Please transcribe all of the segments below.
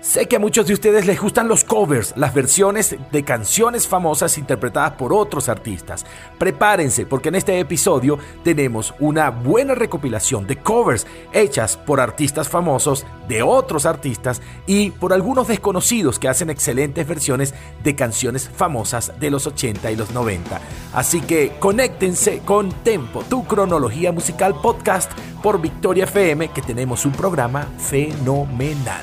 Sé que a muchos de ustedes les gustan los covers, las versiones de canciones famosas interpretadas por otros artistas. Prepárense porque en este episodio tenemos una buena recopilación de covers hechas por artistas famosos, de otros artistas y por algunos desconocidos que hacen excelentes versiones de canciones famosas de los 80 y los 90. Así que conéctense con Tempo, tu cronología musical podcast por Victoria FM que tenemos un programa fenomenal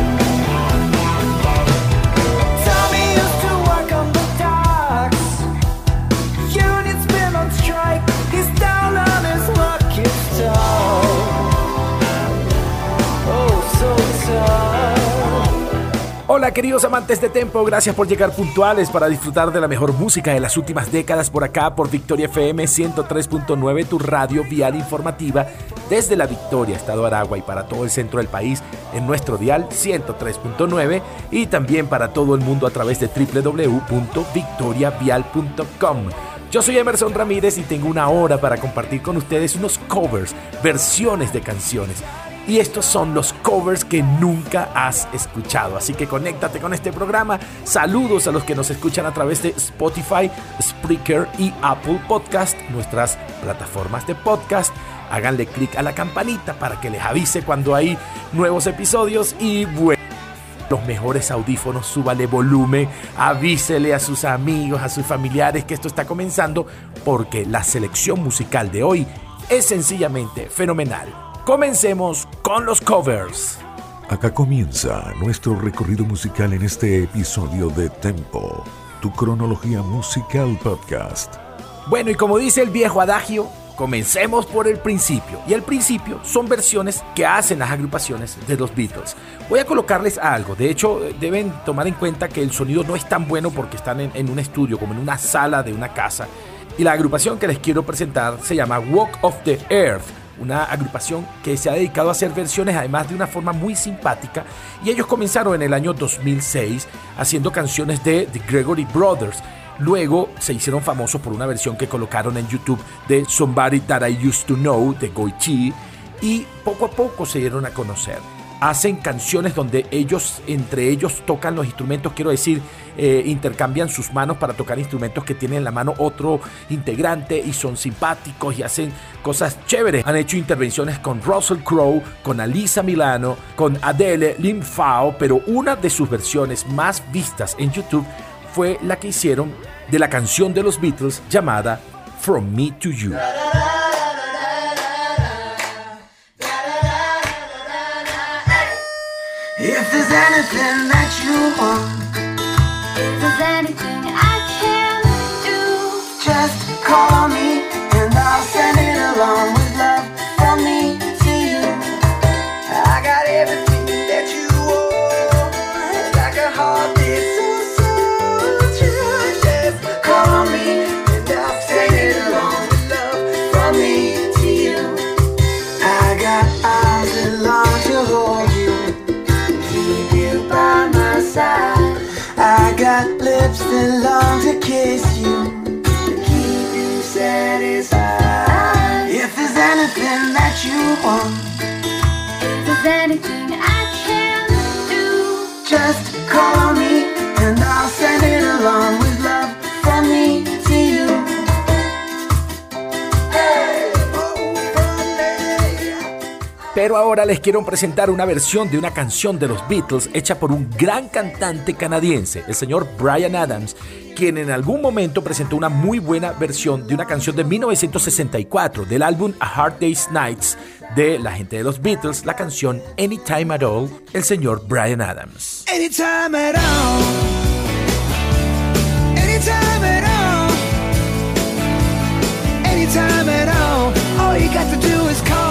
Hola queridos amantes de Tempo, gracias por llegar puntuales para disfrutar de la mejor música de las últimas décadas por acá por Victoria FM 103.9, tu radio vial informativa desde la Victoria, Estado Aragua y para todo el centro del país en nuestro dial 103.9 y también para todo el mundo a través de www.victoriavial.com. Yo soy Emerson Ramírez y tengo una hora para compartir con ustedes unos covers, versiones de canciones y estos son los covers que nunca has escuchado. Así que conéctate con este programa. Saludos a los que nos escuchan a través de Spotify, Spreaker y Apple Podcast, nuestras plataformas de podcast. Háganle clic a la campanita para que les avise cuando hay nuevos episodios y bueno los mejores audífonos, súbale volumen, avísele a sus amigos, a sus familiares que esto está comenzando, porque la selección musical de hoy es sencillamente fenomenal. Comencemos con los covers. Acá comienza nuestro recorrido musical en este episodio de Tempo, tu cronología musical podcast. Bueno, y como dice el viejo adagio, comencemos por el principio. Y el principio son versiones que hacen las agrupaciones de los Beatles. Voy a colocarles algo. De hecho, deben tomar en cuenta que el sonido no es tan bueno porque están en, en un estudio, como en una sala de una casa. Y la agrupación que les quiero presentar se llama Walk of the Earth una agrupación que se ha dedicado a hacer versiones además de una forma muy simpática y ellos comenzaron en el año 2006 haciendo canciones de The Gregory Brothers. Luego se hicieron famosos por una versión que colocaron en YouTube de Somebody That I Used to Know de Goichi y poco a poco se dieron a conocer hacen canciones donde ellos, entre ellos, tocan los instrumentos, quiero decir, eh, intercambian sus manos para tocar instrumentos que tiene en la mano otro integrante y son simpáticos y hacen cosas chéveres. Han hecho intervenciones con Russell Crowe, con Alisa Milano, con Adele, Lim Fao, pero una de sus versiones más vistas en YouTube fue la que hicieron de la canción de los Beatles llamada From Me to You. There's anything that you want, if there's anything I can do, just call me and I'll send it along with love from me to you. I got everything that you want, like a heartbeat so so true. Just call me and I'll send it along with love from me to you. I got Pero ahora les quiero presentar una versión de una canción de los Beatles hecha por un gran cantante canadiense, el señor Brian Adams, quien en algún momento presentó una muy buena versión de una canción de 1964 del álbum A Hard Day's Nights de la gente de los Beatles, la canción Anytime at All, el señor Brian Adams. Anytime at all. Anytime at all. Anytime at all. All you got to do is call,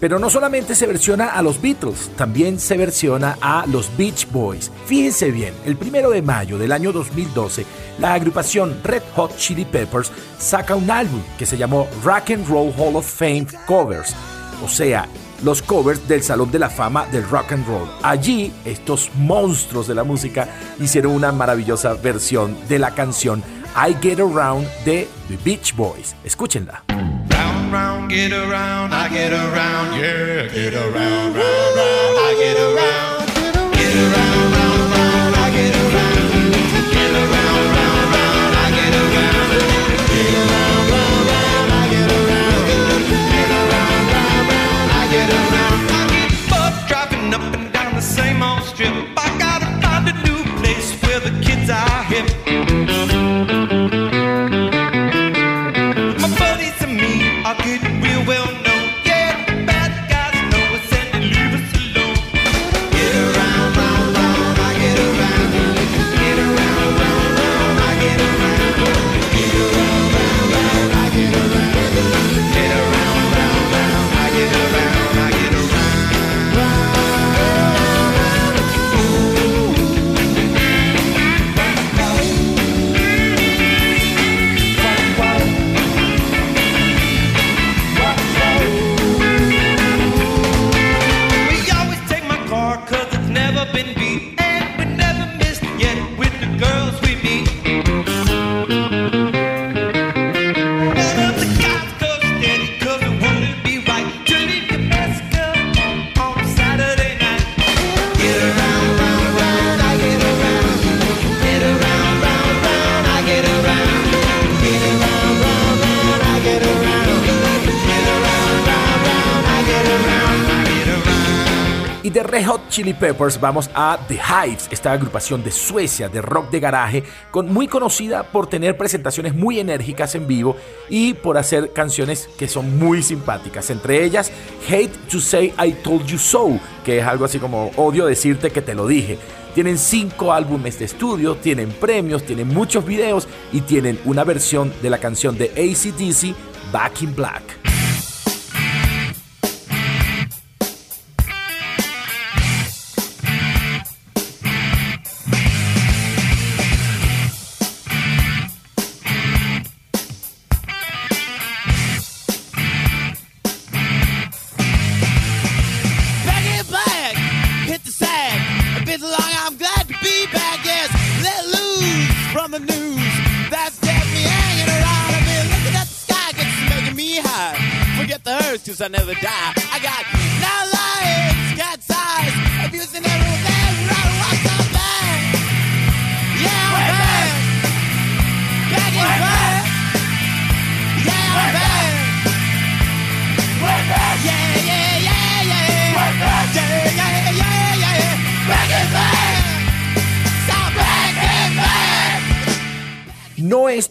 Pero no solamente se versiona a los Beatles, también se versiona a los Beach Boys. Fíjense bien, el primero de mayo del año 2012, la agrupación Red Hot Chili Peppers saca un álbum que se llamó Rock and Roll Hall of Fame Covers, o sea, los covers del Salón de la Fama del Rock and Roll. Allí, estos monstruos de la música hicieron una maravillosa versión de la canción I Get Around de The Beach Boys. Escúchenla. Get around, I get around, yeah, get around, round, round, I get around, get around, round, round, I get around, get around, round, round, I get around, get around, round, round, I get around, get around, round, round, I get around. I keep up driving up and down the same old strip. I gotta find a new place where the kids are hip. Chili Peppers vamos a The Hives, esta agrupación de Suecia de rock de garaje, con, muy conocida por tener presentaciones muy enérgicas en vivo y por hacer canciones que son muy simpáticas. Entre ellas, Hate to Say I Told You So, que es algo así como odio decirte que te lo dije. Tienen cinco álbumes de estudio, tienen premios, tienen muchos videos y tienen una versión de la canción de ACDC, Back in Black.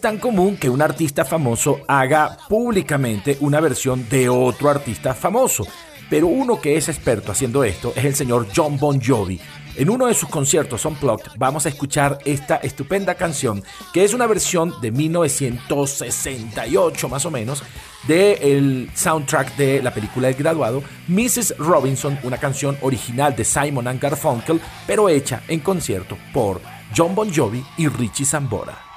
Tan común que un artista famoso haga públicamente una versión de otro artista famoso, pero uno que es experto haciendo esto es el señor John Bon Jovi. En uno de sus conciertos Unplugged vamos a escuchar esta estupenda canción, que es una versión de 1968 más o menos, del soundtrack de la película El Graduado, Mrs. Robinson, una canción original de Simon and Garfunkel, pero hecha en concierto por John Bon Jovi y Richie Sambora.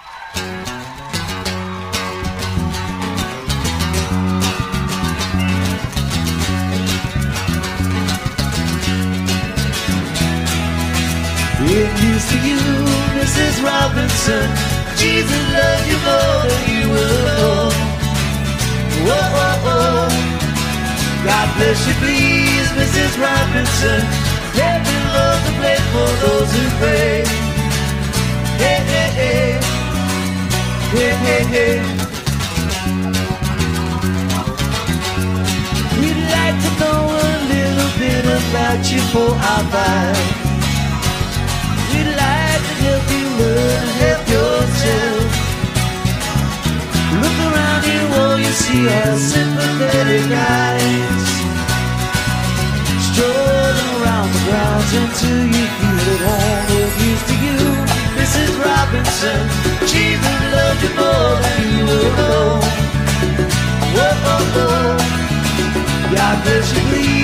If used to you, Mrs. Robinson, Jesus loved you more than you will know. Whoa, whoa. God bless you, please, Mrs. Robinson. Heaven loves a place for those who pray. Hey, hey, hey. Hey, hey, hey. We'd like to know a little bit about you for our lives. We'd like to help you learn to help yourself. Look around you, all you see are sympathetic eyes. Strolling around the grounds until you feel at home. Used to you, Mrs. Robinson. You more than you know. God bless you, please.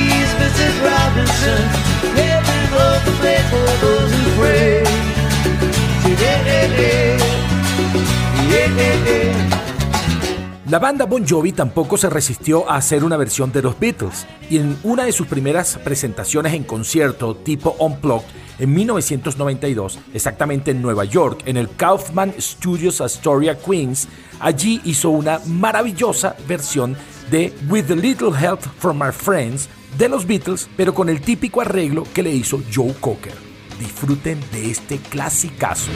La banda Bon Jovi tampoco se resistió a hacer una versión de los Beatles y en una de sus primeras presentaciones en concierto tipo Unplugged en 1992, exactamente en Nueva York, en el Kaufman Studios Astoria, Queens, allí hizo una maravillosa versión de With a Little Help from Our Friends de los Beatles, pero con el típico arreglo que le hizo Joe Cocker. Disfruten de este clasicazo.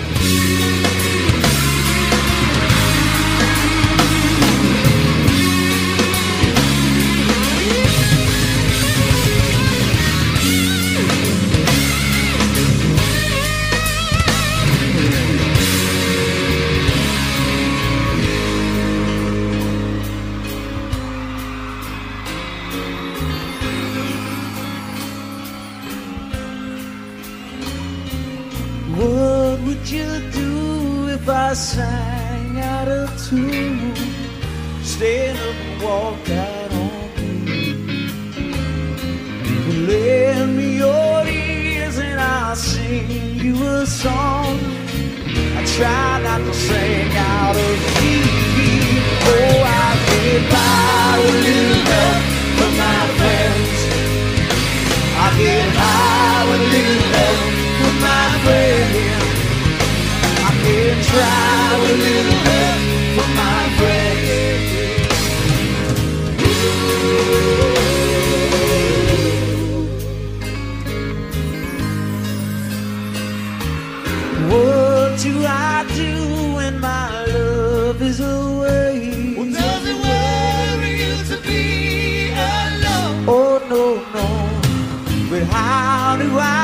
Away? Does it worry you to be alone? Oh no, no. But how do I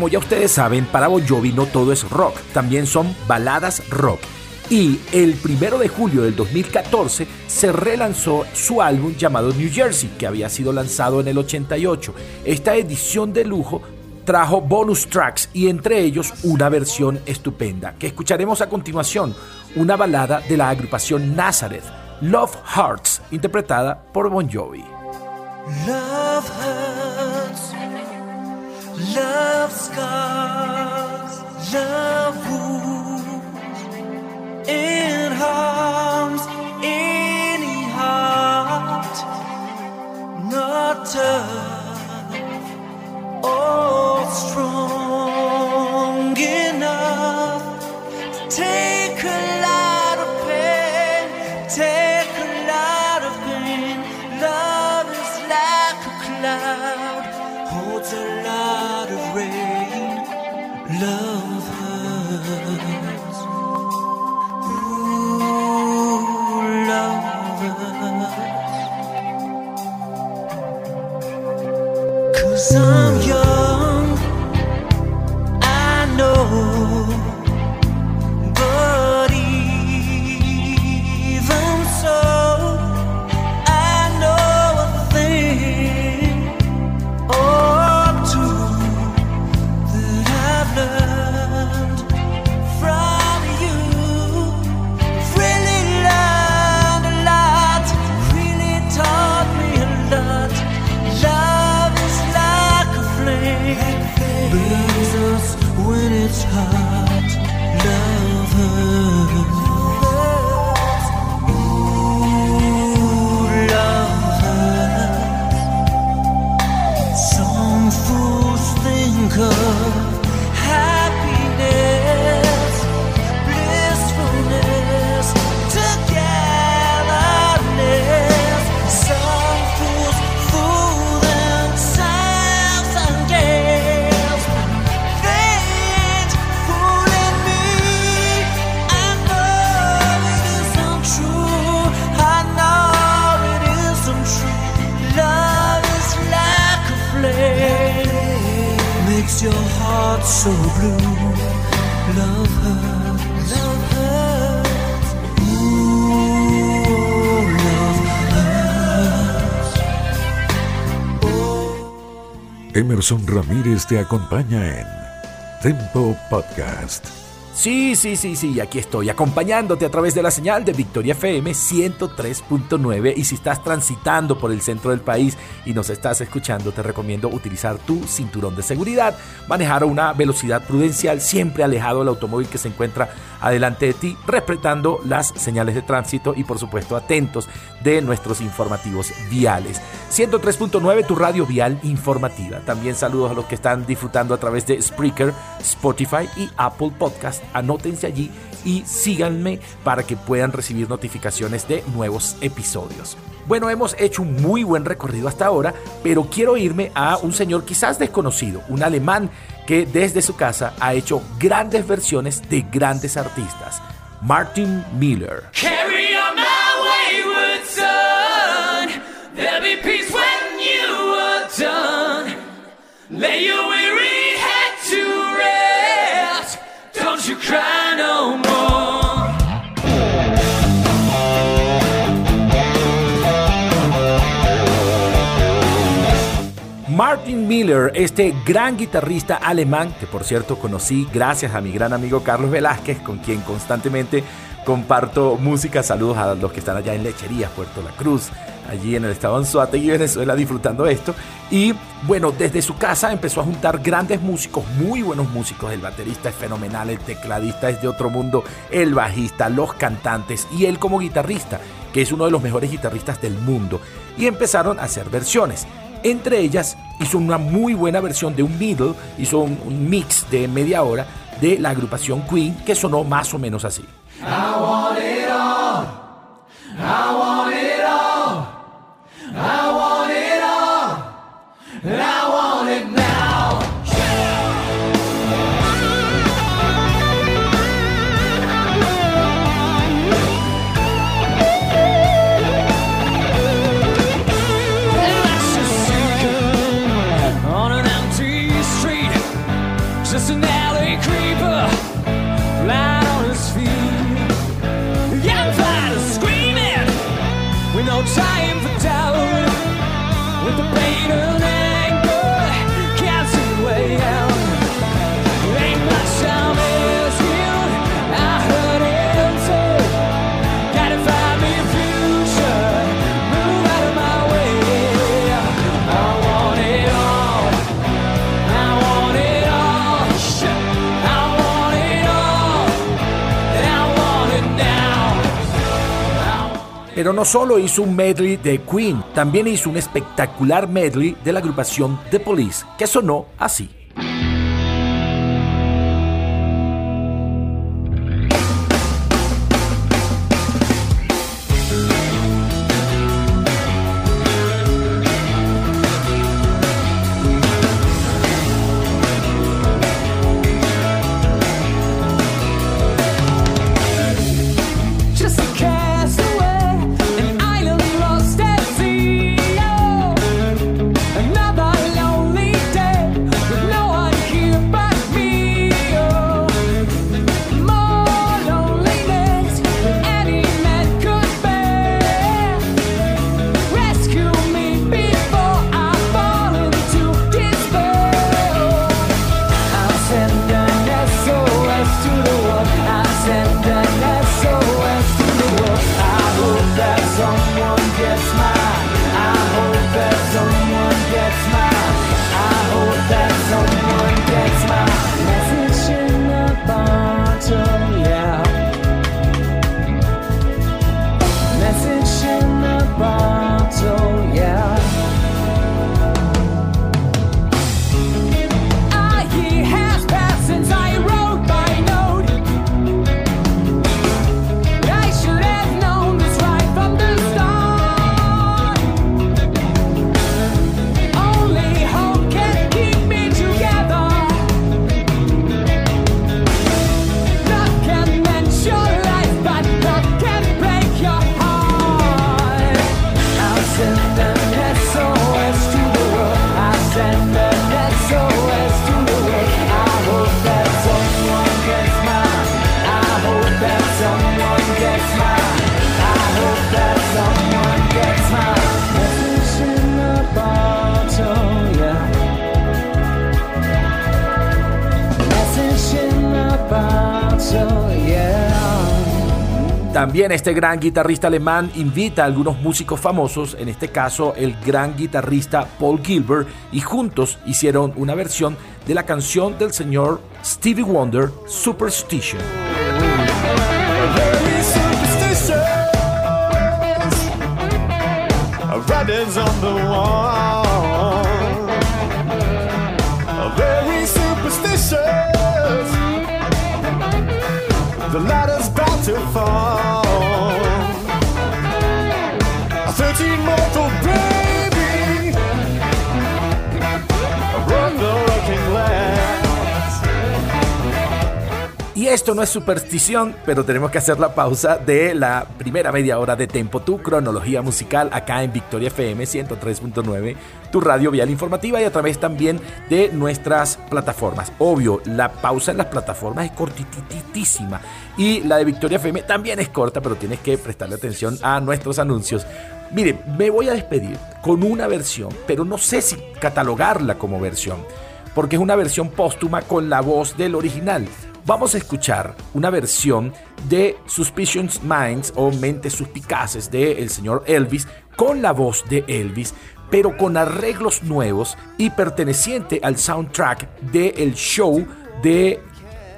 como ya ustedes saben, para Bon Jovi no todo es rock, también son baladas rock. Y el primero de julio del 2014 se relanzó su álbum llamado New Jersey, que había sido lanzado en el 88. Esta edición de lujo trajo bonus tracks y entre ellos una versión estupenda que escucharemos a continuación, una balada de la agrupación Nazareth, Love Hearts, interpretada por Bon Jovi. Love scars, love wounds, heart so blue. Love hurts. Love hurts. Ooh, love hurts. Emerson Ramírez te acompaña en Tempo Podcast. Sí, sí, sí, sí, aquí estoy acompañándote a través de la señal de Victoria FM 103.9 y si estás transitando por el centro del país y nos estás escuchando, te recomiendo utilizar tu cinturón de seguridad, manejar a una velocidad prudencial, siempre alejado del automóvil que se encuentra adelante de ti, respetando las señales de tránsito y por supuesto atentos de nuestros informativos viales. 103.9, tu radio vial informativa. También saludos a los que están disfrutando a través de Spreaker, Spotify y Apple Podcast. Anótense allí y síganme para que puedan recibir notificaciones de nuevos episodios. Bueno, hemos hecho un muy buen recorrido hasta ahora, pero quiero irme a un señor quizás desconocido, un alemán que desde su casa ha hecho grandes versiones de grandes artistas. Martin Miller. Carry on my. There'll be peace when you are done. Lay Martin Miller, este gran guitarrista alemán, que por cierto conocí gracias a mi gran amigo Carlos Velázquez, con quien constantemente comparto música. Saludos a los que están allá en Lecherías, Puerto La Cruz, allí en el estado de Anzoátegui, Venezuela, disfrutando esto. Y bueno, desde su casa empezó a juntar grandes músicos, muy buenos músicos. El baterista es fenomenal, el tecladista es de otro mundo, el bajista, los cantantes y él como guitarrista, que es uno de los mejores guitarristas del mundo. Y empezaron a hacer versiones. Entre ellas hizo una muy buena versión de un middle, hizo un, un mix de media hora de la agrupación Queen que sonó más o menos así. Pero no solo hizo un medley de Queen, también hizo un espectacular medley de la agrupación The Police, que sonó así. Este gran guitarrista alemán invita a algunos músicos famosos, en este caso el gran guitarrista Paul Gilbert, y juntos hicieron una versión de la canción del señor Stevie Wonder, Superstition. The. Esto no es superstición, pero tenemos que hacer la pausa de la primera media hora de Tempo, tu cronología musical acá en Victoria FM 103.9, tu radio vial informativa y a través también de nuestras plataformas. Obvio, la pausa en las plataformas es cortititísima y la de Victoria FM también es corta, pero tienes que prestarle atención a nuestros anuncios. Miren, me voy a despedir con una versión, pero no sé si catalogarla como versión, porque es una versión póstuma con la voz del original. Vamos a escuchar una versión de Suspicious Minds o Mentes Suspicaces del señor Elvis con la voz de Elvis, pero con arreglos nuevos y perteneciente al soundtrack del show de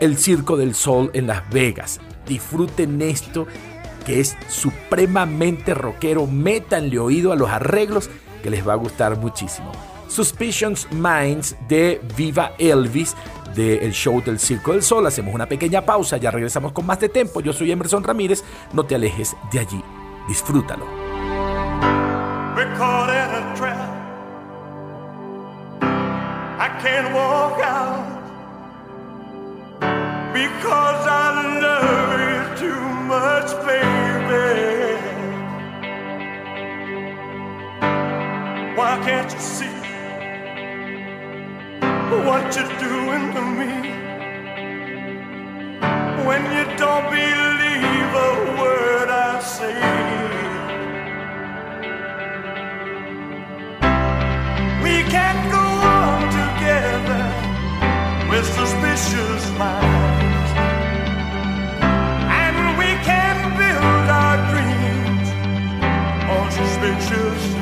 El Circo del Sol en Las Vegas. Disfruten esto que es supremamente rockero. Métanle oído a los arreglos que les va a gustar muchísimo. Suspicions Minds de Viva Elvis del show del Circo del Sol. Hacemos una pequeña pausa, ya regresamos con más de tiempo. Yo soy Emerson Ramírez, no te alejes de allí. Disfrútalo. Because I love too much, baby. Why can't you see what you're doing to me? When you don't believe a word I say. We can't go on together with suspicious minds. And we can build our dreams on suspicious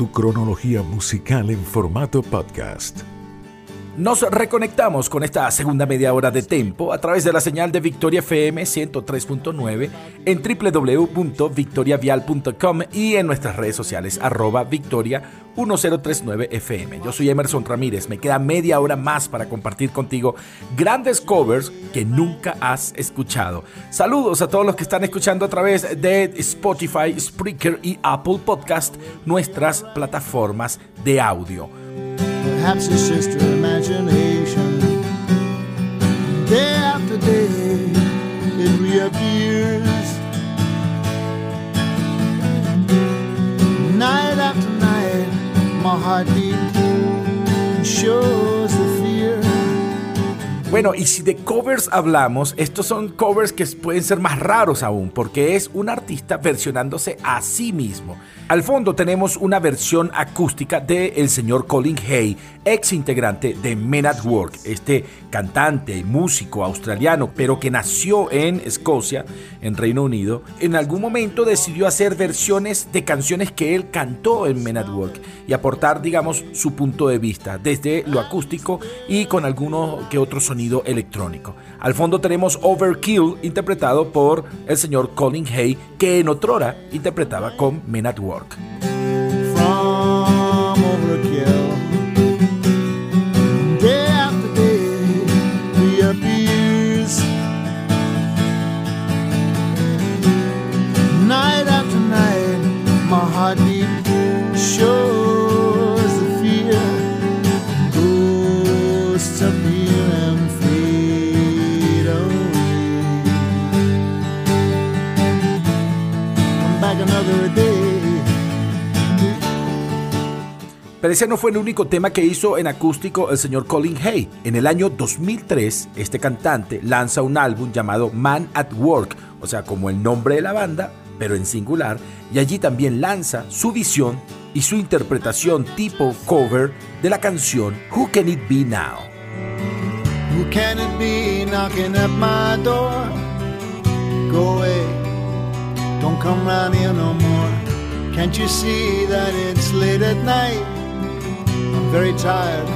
tu cronología musical en formato podcast. Nos reconectamos con esta segunda media hora de tempo a través de la señal de Victoria FM 103.9 en www.victoriavial.com y en nuestras redes sociales arroba victoria 1039 FM. Yo soy Emerson Ramírez, me queda media hora más para compartir contigo grandes covers que nunca has escuchado. Saludos a todos los que están escuchando a través de Spotify, Spreaker y Apple Podcast, nuestras plataformas de audio. Perhaps it's just your imagination. Day after day, it reappears. Night after night, my heartbeat shows. Bueno, y si de covers hablamos, estos son covers que pueden ser más raros aún, porque es un artista versionándose a sí mismo. Al fondo tenemos una versión acústica de el señor Colin Hay, ex integrante de Men at Work, este cantante y músico australiano, pero que nació en Escocia, en Reino Unido. En algún momento decidió hacer versiones de canciones que él cantó en Men at Work y aportar, digamos, su punto de vista desde lo acústico y con alguno que otro sonido electrónico. Al fondo tenemos Overkill, interpretado por el señor Colin Hay, que en otrora interpretaba con Men at Work. Ese no fue el único tema que hizo en acústico el señor Colin Hay. En el año 2003, este cantante lanza un álbum llamado Man at Work, o sea, como el nombre de la banda, pero en singular, y allí también lanza su visión y su interpretación tipo cover de la canción Who Can It Be Now? Who can it be knocking at my door? Go away, don't come round here no more. Can't you see that it's late at night? I'm very tired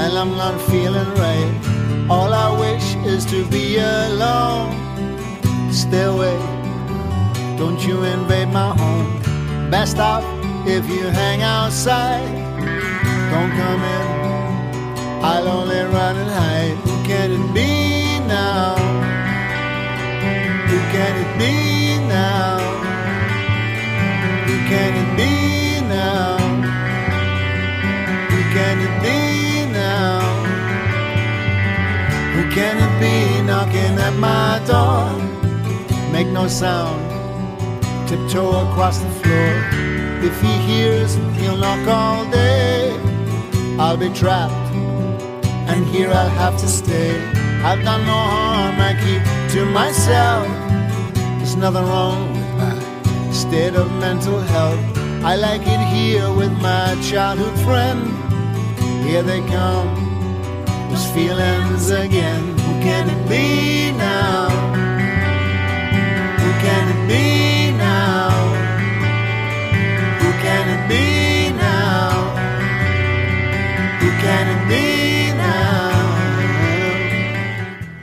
and I'm not feeling right. All I wish is to be alone. Stay away, don't you invade my home. Best off if you hang outside. Don't come in. I'll only run and hide. Who can it be now? Who can it be now? Who can it be can it be knocking at my door? Make no sound, tiptoe across the floor. If he hears, he'll knock all day. I'll be trapped and here I'll have to stay. I've done no harm, I keep to myself. There's nothing wrong with my state of mental health. I like it here with my childhood friend. Here they come,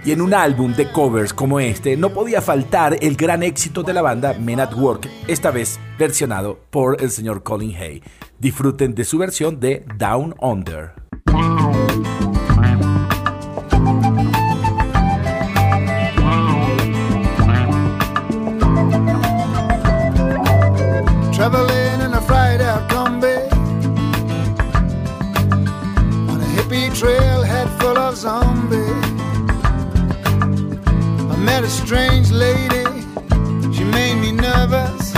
Y en un álbum de covers como este no podía faltar el gran éxito de la banda Men at Work, esta vez versionado por el señor Colin Hay. Disfruten de su versión de Down Under. met a strange lady. She made me nervous.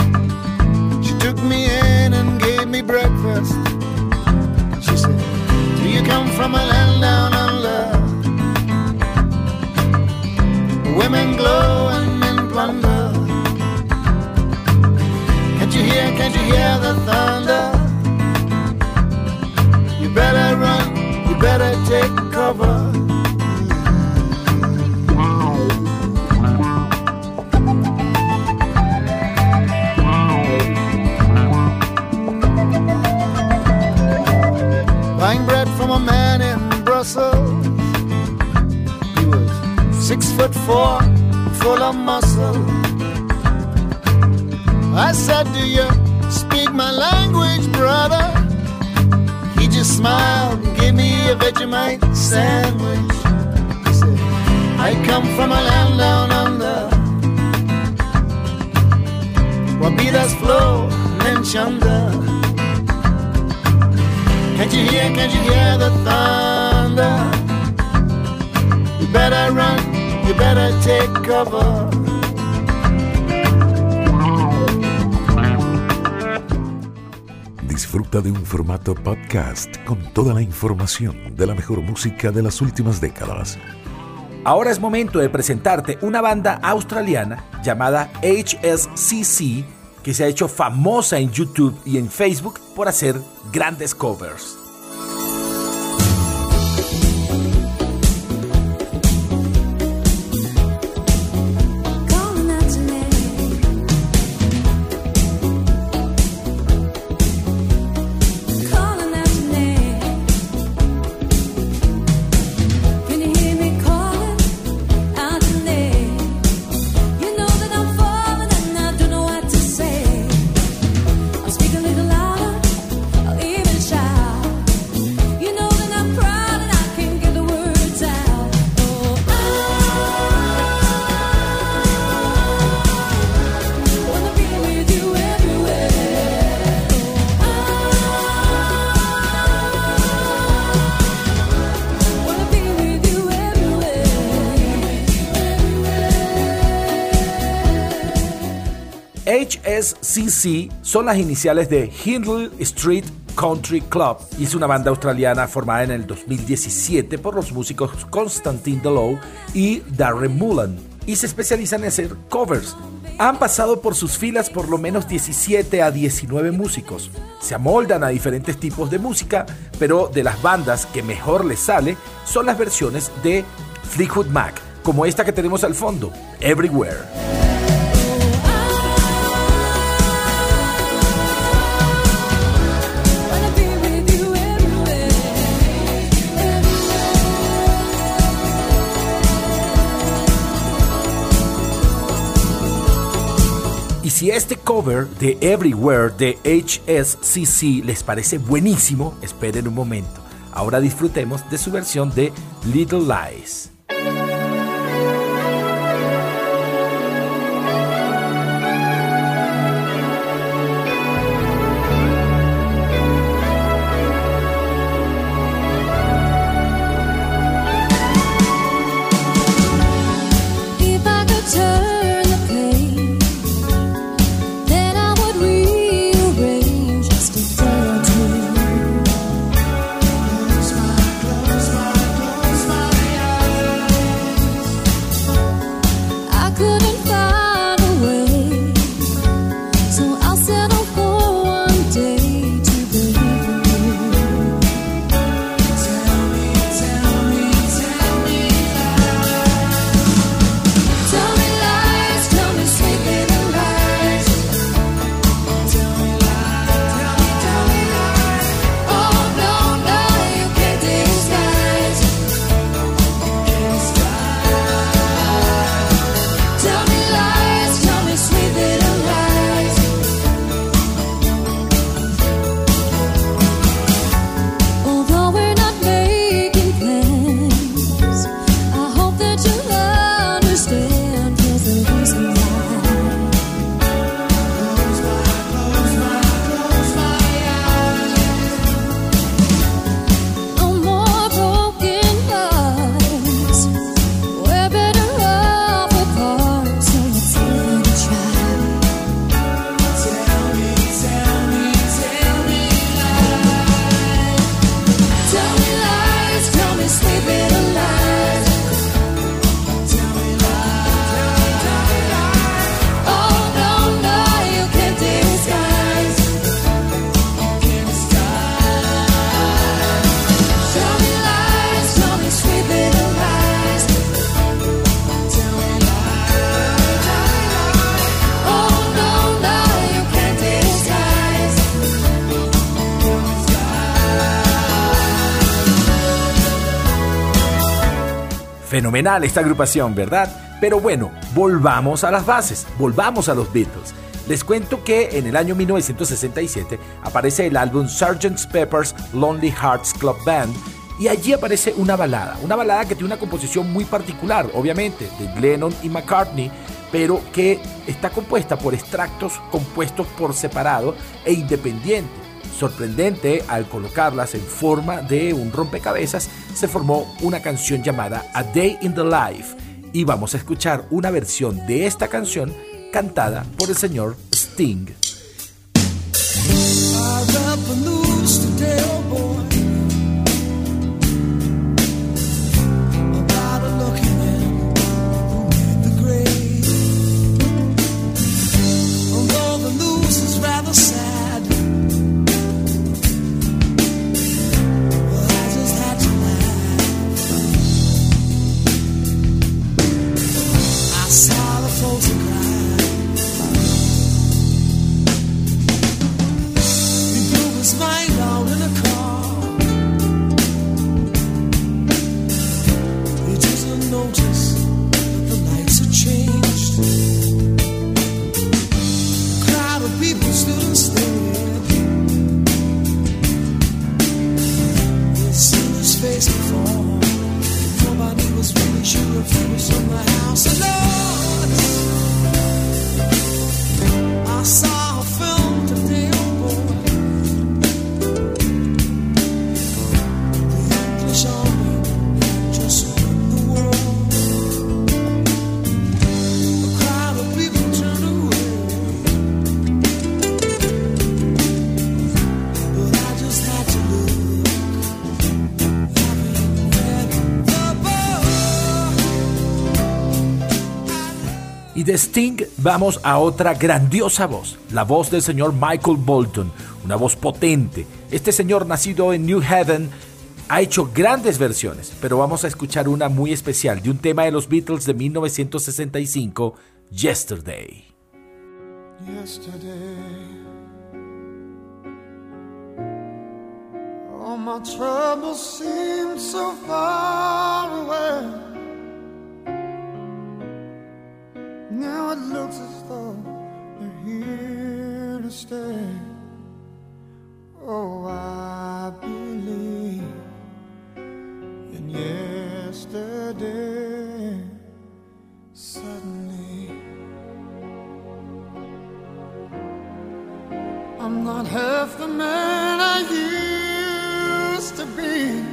She took me in and gave me breakfast. She said, Do you come from a land down under? Women glow and men plunder. Can't you hear, can't you hear the thunder? You better run, you better take cover. A man in Brussels. He was six foot four, full of muscle. I said, Do you speak my language, brother? He just smiled and gave me a Vegemite sandwich. He said, I come from a land down under. Wabidas flow, Menchanda. Can't you hear, can't you hear the thunder? You better run, you better take cover. Disfruta de un formato podcast con toda la información de la mejor música de las últimas décadas. Ahora es momento de presentarte una banda australiana llamada HSCC que se ha hecho famosa en YouTube y en Facebook por hacer grandes covers. Son las iniciales de Hindley Street Country Club y es una banda australiana formada en el 2017 por los músicos Constantine Delow y Darren Mullen y se especializan en hacer covers. Han pasado por sus filas por lo menos 17 a 19 músicos. Se amoldan a diferentes tipos de música, pero de las bandas que mejor les sale son las versiones de Fleetwood Mac, como esta que tenemos al fondo, Everywhere. Y si este cover de Everywhere de HSCC les parece buenísimo, esperen un momento. Ahora disfrutemos de su versión de Little Lies. Fenomenal esta agrupación, ¿verdad? Pero bueno, volvamos a las bases, volvamos a los Beatles. Les cuento que en el año 1967 aparece el álbum Sgt. Pepper's Lonely Hearts Club Band y allí aparece una balada, una balada que tiene una composición muy particular, obviamente, de Lennon y McCartney, pero que está compuesta por extractos compuestos por separado e independiente. Sorprendente, al colocarlas en forma de un rompecabezas, se formó una canción llamada A Day in the Life. Y vamos a escuchar una versión de esta canción cantada por el señor Sting. Sting vamos a otra grandiosa voz, la voz del señor Michael Bolton, una voz potente. Este señor nacido en New Haven ha hecho grandes versiones, pero vamos a escuchar una muy especial de un tema de los Beatles de 1965, Yesterday. yesterday. All my troubles seem so far away. Looks as though they're here to stay. Oh, I believe in yesterday. Suddenly. I'm not half the man I used to be.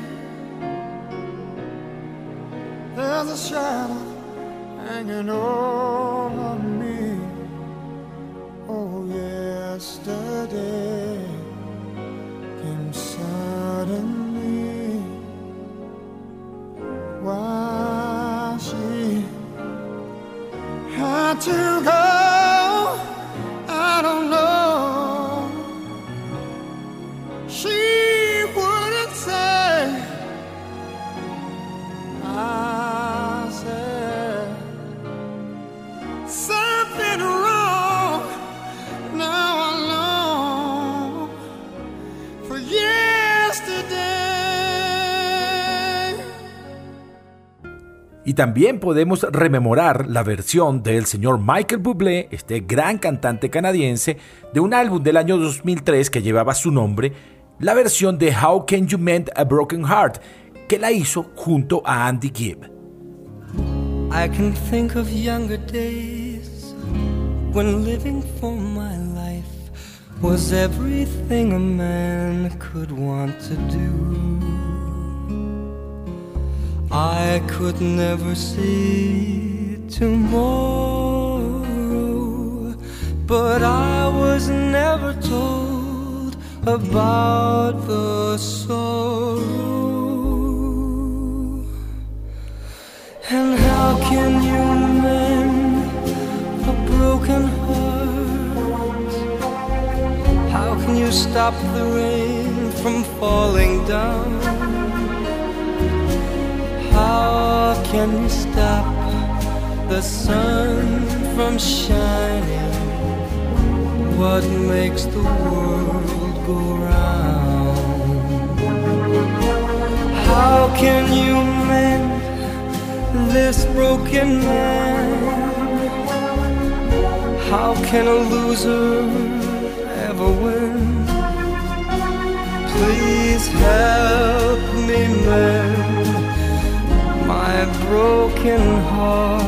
There's a shadow hanging over yesterday came suddenly. Why she had to go, Y también podemos rememorar la versión del señor Michael Bublé, este gran cantante canadiense, de un álbum del año 2003 que llevaba su nombre, la versión de How Can You Mend a Broken Heart, que la hizo junto a Andy Gibb. I could never see tomorrow, but I was never told about the sorrow. And how can you mend a broken heart? How can you stop the rain from falling down? Can stop the sun from shining? What makes the world go round? How can you mend this broken man. How can a loser ever win? Please help me mend broken heart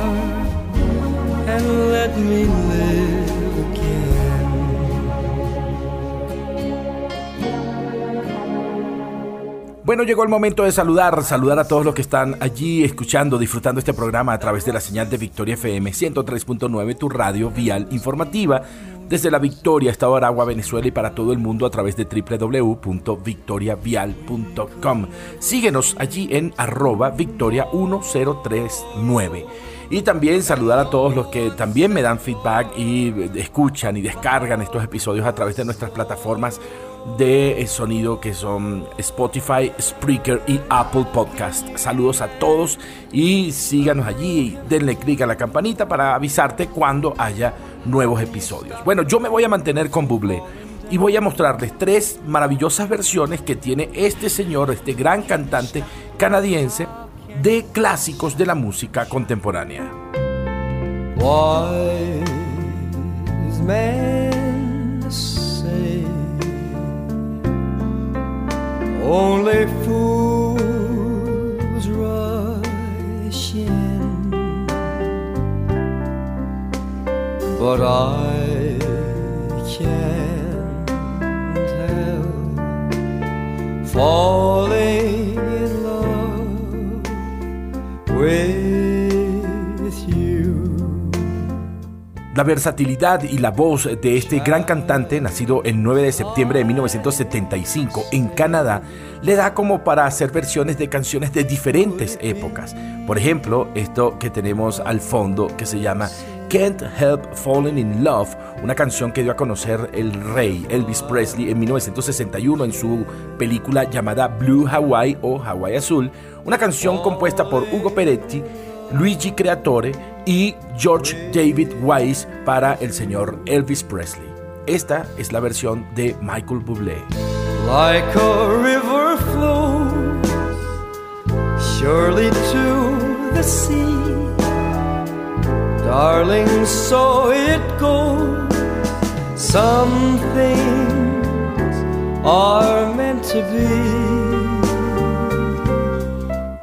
and let me live again. Bueno, llegó el momento de saludar, saludar a todos los que están allí escuchando, disfrutando este programa a través de la señal de Victoria FM 103.9, tu radio vial informativa, desde la Victoria, Estado de Aragua, Venezuela y para todo el mundo a través de www.victoriavial.com. Síguenos allí en arroba victoria 1039. Y también saludar a todos los que también me dan feedback y escuchan y descargan estos episodios a través de nuestras plataformas de eh, sonido que son Spotify, Spreaker y Apple Podcast. Saludos a todos y síganos allí denle clic a la campanita para avisarte cuando haya nuevos episodios. Bueno, yo me voy a mantener con Bublé y voy a mostrarles tres maravillosas versiones que tiene este señor, este gran cantante canadiense de clásicos de la música contemporánea. Only fools rush in, but I can't help falling in love with La versatilidad y la voz de este gran cantante, nacido el 9 de septiembre de 1975 en Canadá, le da como para hacer versiones de canciones de diferentes épocas. Por ejemplo, esto que tenemos al fondo que se llama Can't Help Falling in Love, una canción que dio a conocer el rey Elvis Presley en 1961 en su película llamada Blue Hawaii o Hawaii Azul, una canción compuesta por Hugo Peretti, Luigi Creatore y George David Wise para el señor Elvis Presley. Esta es la versión de Michael Bublé. like a river flows surely to the sea. Darling, so it goes. Some things are meant to be.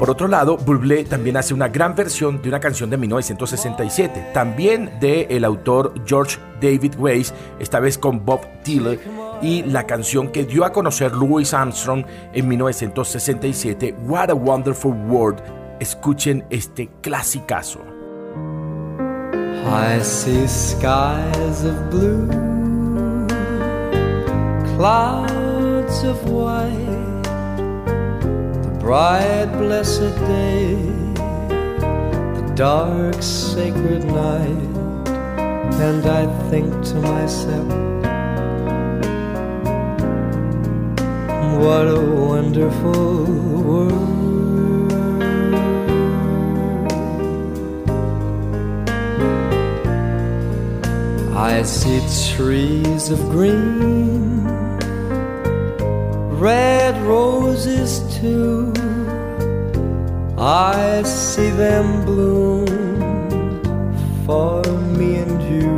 Por otro lado, Bublé también hace una gran versión de una canción de 1967, también de el autor George David Weiss, esta vez con Bob Dylan, y la canción que dio a conocer Louis Armstrong en 1967, What a Wonderful World. Escuchen este clasicazo. I see skies of blue, clouds of white, bright blessed day, the dark sacred night, and I think to myself, what a wonderful world. I see trees of green, red roses too. I see them bloom for me and you,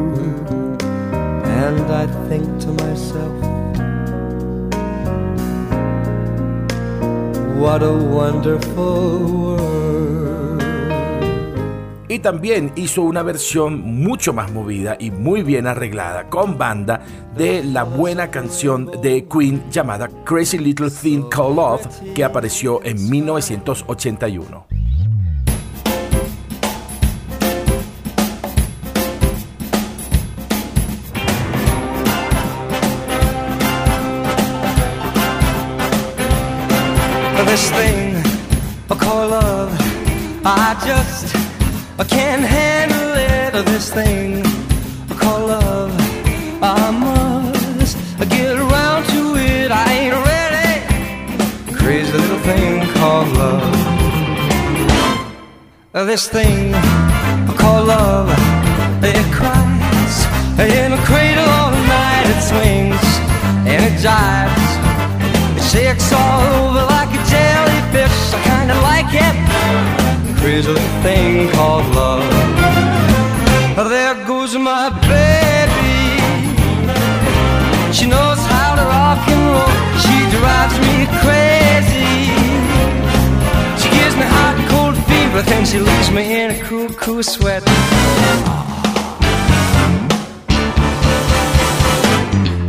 and I think to myself, what a wonderful world. Y también hizo una versión mucho más movida y muy bien arreglada con banda de la buena canción de Queen llamada Crazy Little Thing Called Love que apareció en 1981. this thing I call love. I just I can't handle it. or This thing I call love. I must get around to it. I ain't ready. Crazy little thing called love. This thing I call love. It cries in a cradle thing called love. There goes my baby. She knows how to rock and roll. She drives me crazy. She gives me hot and cold fever, then she leaves me in a cool, cool sweat.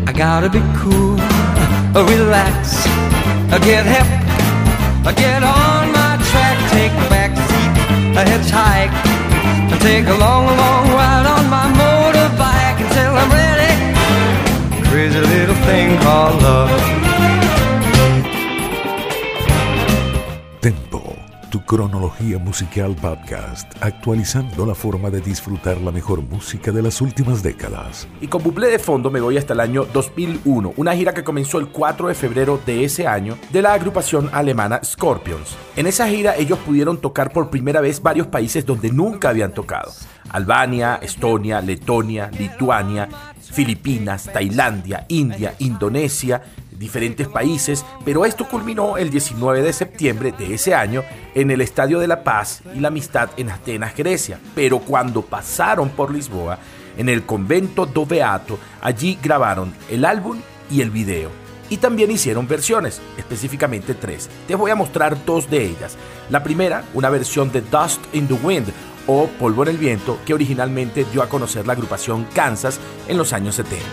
I gotta be cool, relax, get hip, get on a hitchhike, and take a long, long ride on my motorbike until I'm ready. Crazy little thing called love. Cronología musical podcast, actualizando la forma de disfrutar la mejor música de las últimas décadas. Y con buple de fondo me voy hasta el año 2001, una gira que comenzó el 4 de febrero de ese año de la agrupación alemana Scorpions. En esa gira ellos pudieron tocar por primera vez varios países donde nunca habían tocado. Albania, Estonia, Letonia, Lituania, Filipinas, Tailandia, India, Indonesia, diferentes países, pero esto culminó el 19 de septiembre de ese año en el Estadio de la Paz y la Amistad en Atenas, Grecia. Pero cuando pasaron por Lisboa, en el convento do Beato, allí grabaron el álbum y el video. Y también hicieron versiones, específicamente tres. Te voy a mostrar dos de ellas. La primera, una versión de Dust in the Wind o Polvo en el Viento, que originalmente dio a conocer la agrupación Kansas en los años 70.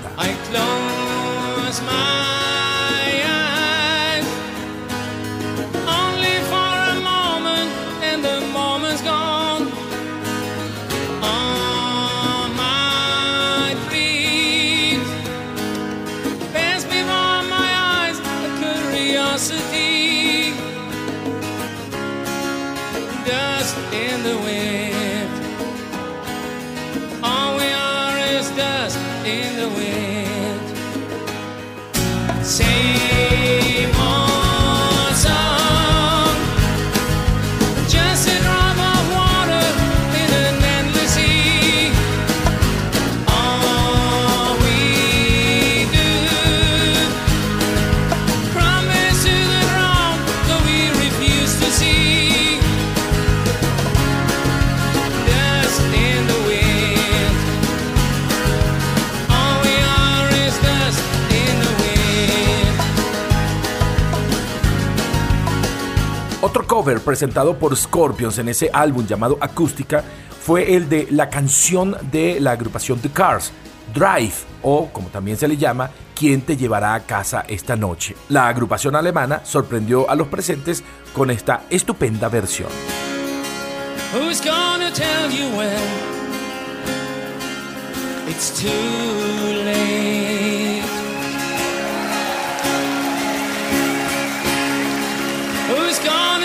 Cover presentado por Scorpions en ese álbum llamado Acústica fue el de la canción de la agrupación The Cars, Drive, o como también se le llama, ¿Quién te llevará a casa esta noche? La agrupación alemana sorprendió a los presentes con esta estupenda versión.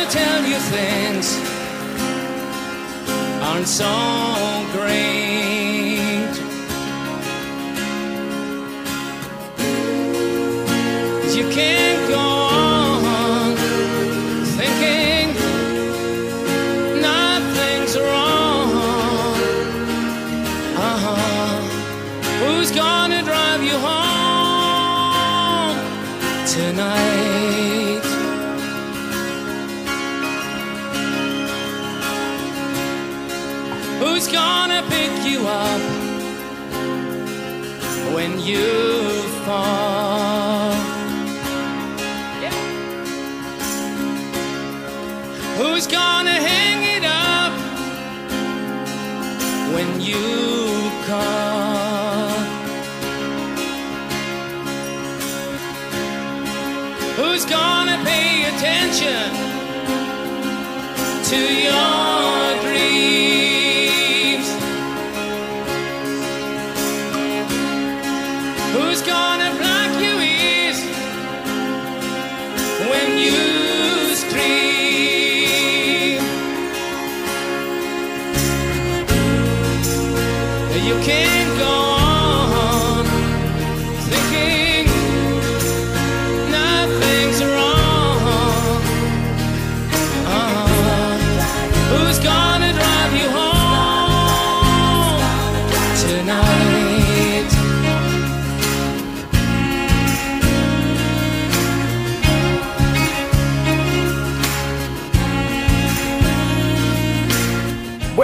Tell you things aren't so great. you can't go on thinking nothing's wrong. Uh-huh. Who's gonna drive you home tonight? Gonna pick you up when you fall? Yeah. Who's gonna hang it up when you call? Who's gonna pay attention to your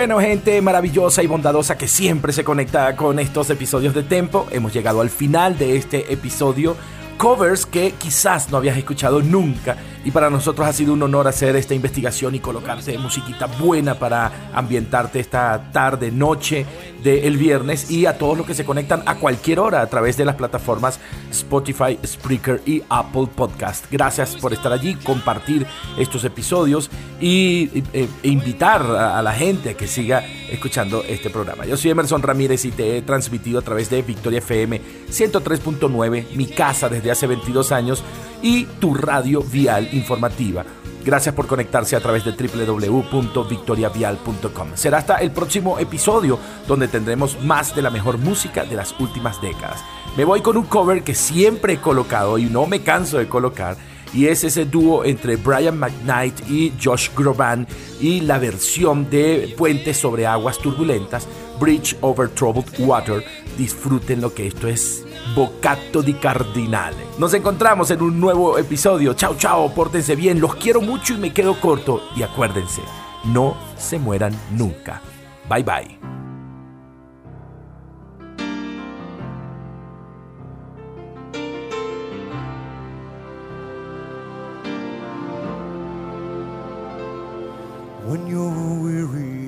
Bueno, gente maravillosa y bondadosa que siempre se conecta con estos episodios de Tempo, hemos llegado al final de este episodio. Covers que quizás no habías escuchado nunca y para nosotros ha sido un honor hacer esta investigación y colocarte musiquita buena para ambientarte esta tarde, noche del viernes y a todos los que se conectan a cualquier hora a través de las plataformas Spotify, Spreaker y Apple Podcast. Gracias por estar allí, compartir estos episodios y e, e invitar a, a la gente a que siga escuchando este programa. Yo soy Emerson Ramírez y te he transmitido a través de Victoria FM 103.9, mi casa desde hace 22 años y tu radio vial informativa. Gracias por conectarse a través de www.victoriavial.com. Será hasta el próximo episodio donde tendremos más de la mejor música de las últimas décadas. Me voy con un cover que siempre he colocado y no me canso de colocar y es ese dúo entre Brian McKnight y Josh Groban y la versión de Puentes sobre aguas turbulentas, Bridge over Troubled Water. Disfruten lo que esto es Bocato di Cardinale. Nos encontramos en un nuevo episodio. Chao, chao, pórtense bien, los quiero mucho y me quedo corto. Y acuérdense, no se mueran nunca. Bye bye. When you're weary,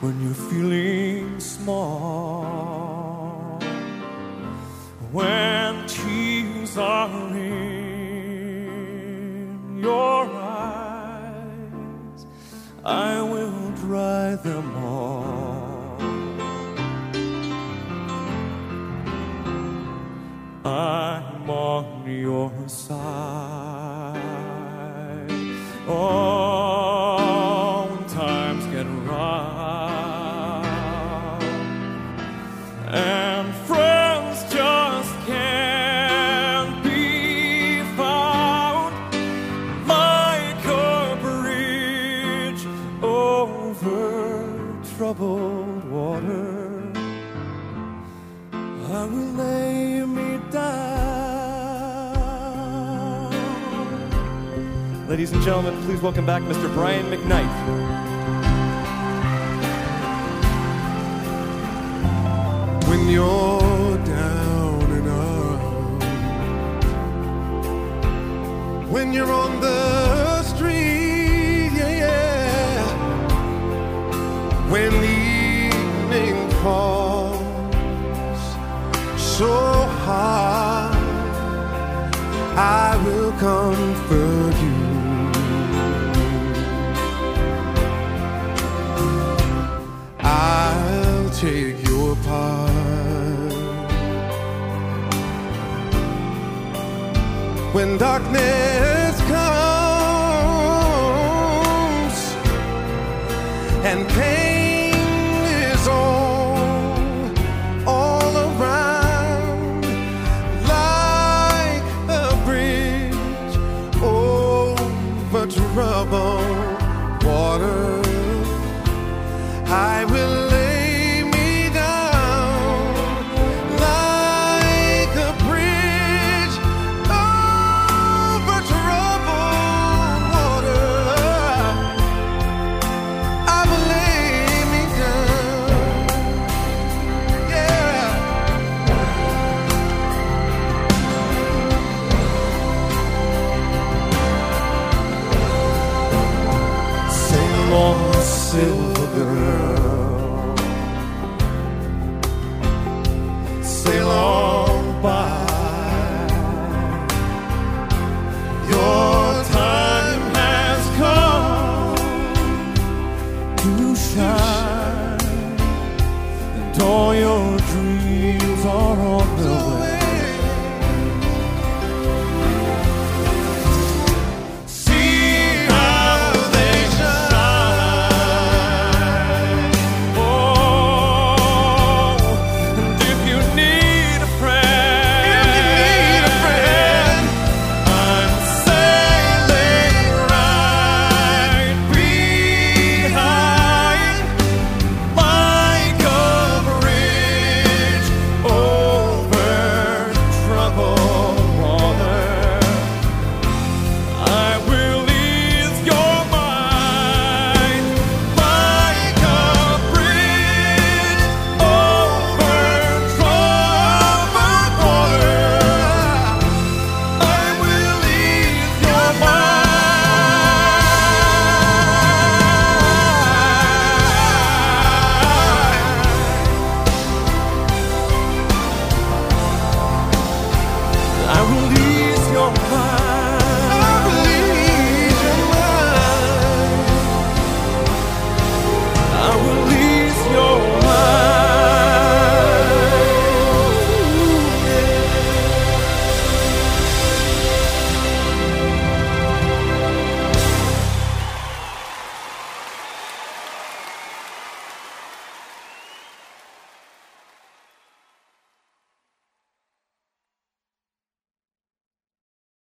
when you're feeling small, when tears are in your eyes, I will dry them all. I'm on your side. Oh, Ladies and gentlemen, please welcome back Mr. Brian McKnight. when you're down and out. When you're on the street, yeah, yeah. When the evening falls so hard, I will comfort Darkness comes and pain